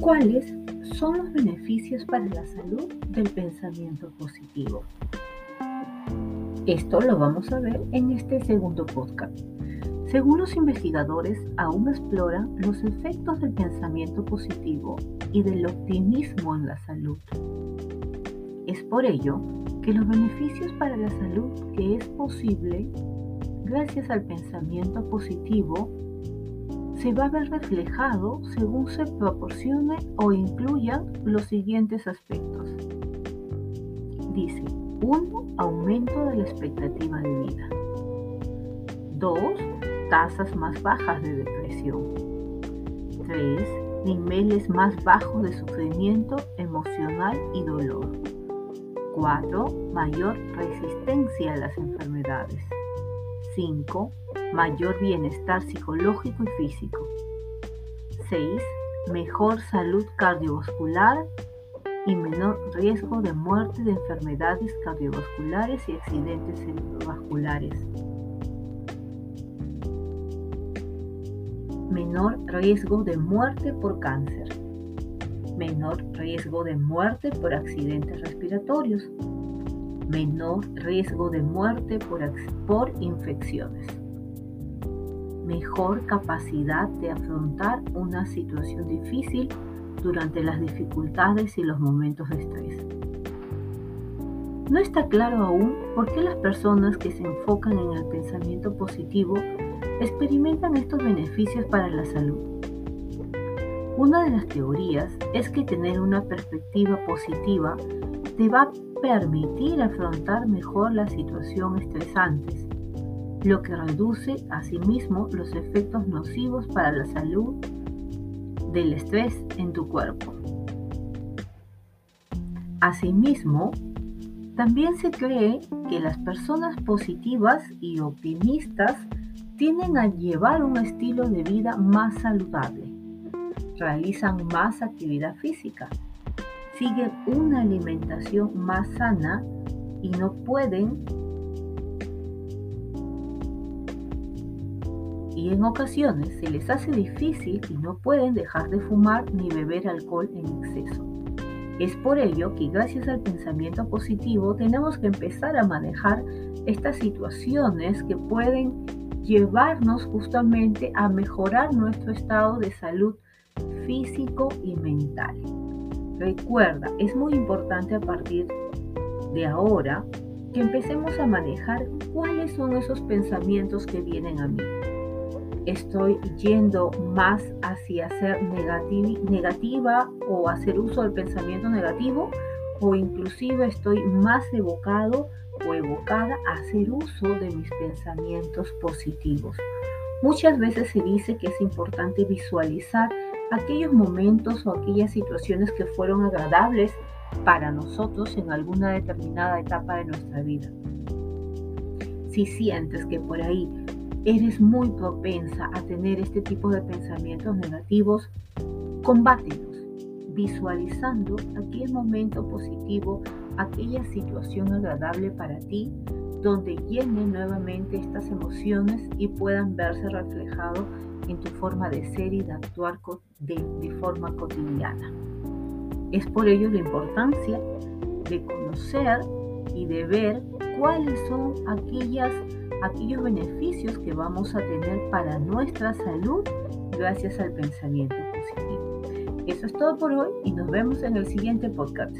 ¿Cuáles son los beneficios para la salud del pensamiento positivo? Esto lo vamos a ver en este segundo podcast. Según los investigadores, aún exploran los efectos del pensamiento positivo y del optimismo en la salud. Es por ello que los beneficios para la salud que es posible gracias al pensamiento positivo se va a ver reflejado según se proporcione o incluyan los siguientes aspectos. Dice, 1. Aumento de la expectativa de vida. 2. Tasas más bajas de depresión. 3. Niveles más bajos de sufrimiento emocional y dolor. 4. Mayor resistencia a las enfermedades. 5. Mayor bienestar psicológico y físico. 6. Mejor salud cardiovascular y menor riesgo de muerte de enfermedades cardiovasculares y accidentes cerebrovasculares. Menor riesgo de muerte por cáncer. Menor riesgo de muerte por accidentes respiratorios menor riesgo de muerte por, por infecciones, mejor capacidad de afrontar una situación difícil durante las dificultades y los momentos de estrés. No está claro aún por qué las personas que se enfocan en el pensamiento positivo experimentan estos beneficios para la salud. Una de las teorías es que tener una perspectiva positiva te va permitir afrontar mejor las situaciones estresantes, lo que reduce asimismo los efectos nocivos para la salud del estrés en tu cuerpo. Asimismo, también se cree que las personas positivas y optimistas tienden a llevar un estilo de vida más saludable, realizan más actividad física, siguen una alimentación más sana y no pueden y en ocasiones se les hace difícil y no pueden dejar de fumar ni beber alcohol en exceso. Es por ello que gracias al pensamiento positivo tenemos que empezar a manejar estas situaciones que pueden llevarnos justamente a mejorar nuestro estado de salud físico y mental. Recuerda, es muy importante a partir de ahora que empecemos a manejar cuáles son esos pensamientos que vienen a mí. Estoy yendo más hacia ser negativa o hacer uso del pensamiento negativo o inclusive estoy más evocado o evocada a hacer uso de mis pensamientos positivos. Muchas veces se dice que es importante visualizar aquellos momentos o aquellas situaciones que fueron agradables para nosotros en alguna determinada etapa de nuestra vida. Si sientes que por ahí eres muy propensa a tener este tipo de pensamientos negativos, combátelos visualizando aquel momento positivo, aquella situación agradable para ti, donde llenen nuevamente estas emociones y puedan verse reflejados en tu forma de ser y de actuar de, forma cotidiana. Es por ello la importancia de conocer y de ver cuáles son aquellas, aquellos beneficios que vamos a tener para nuestra salud gracias al pensamiento positivo. Eso es todo por hoy y nos vemos en el siguiente podcast.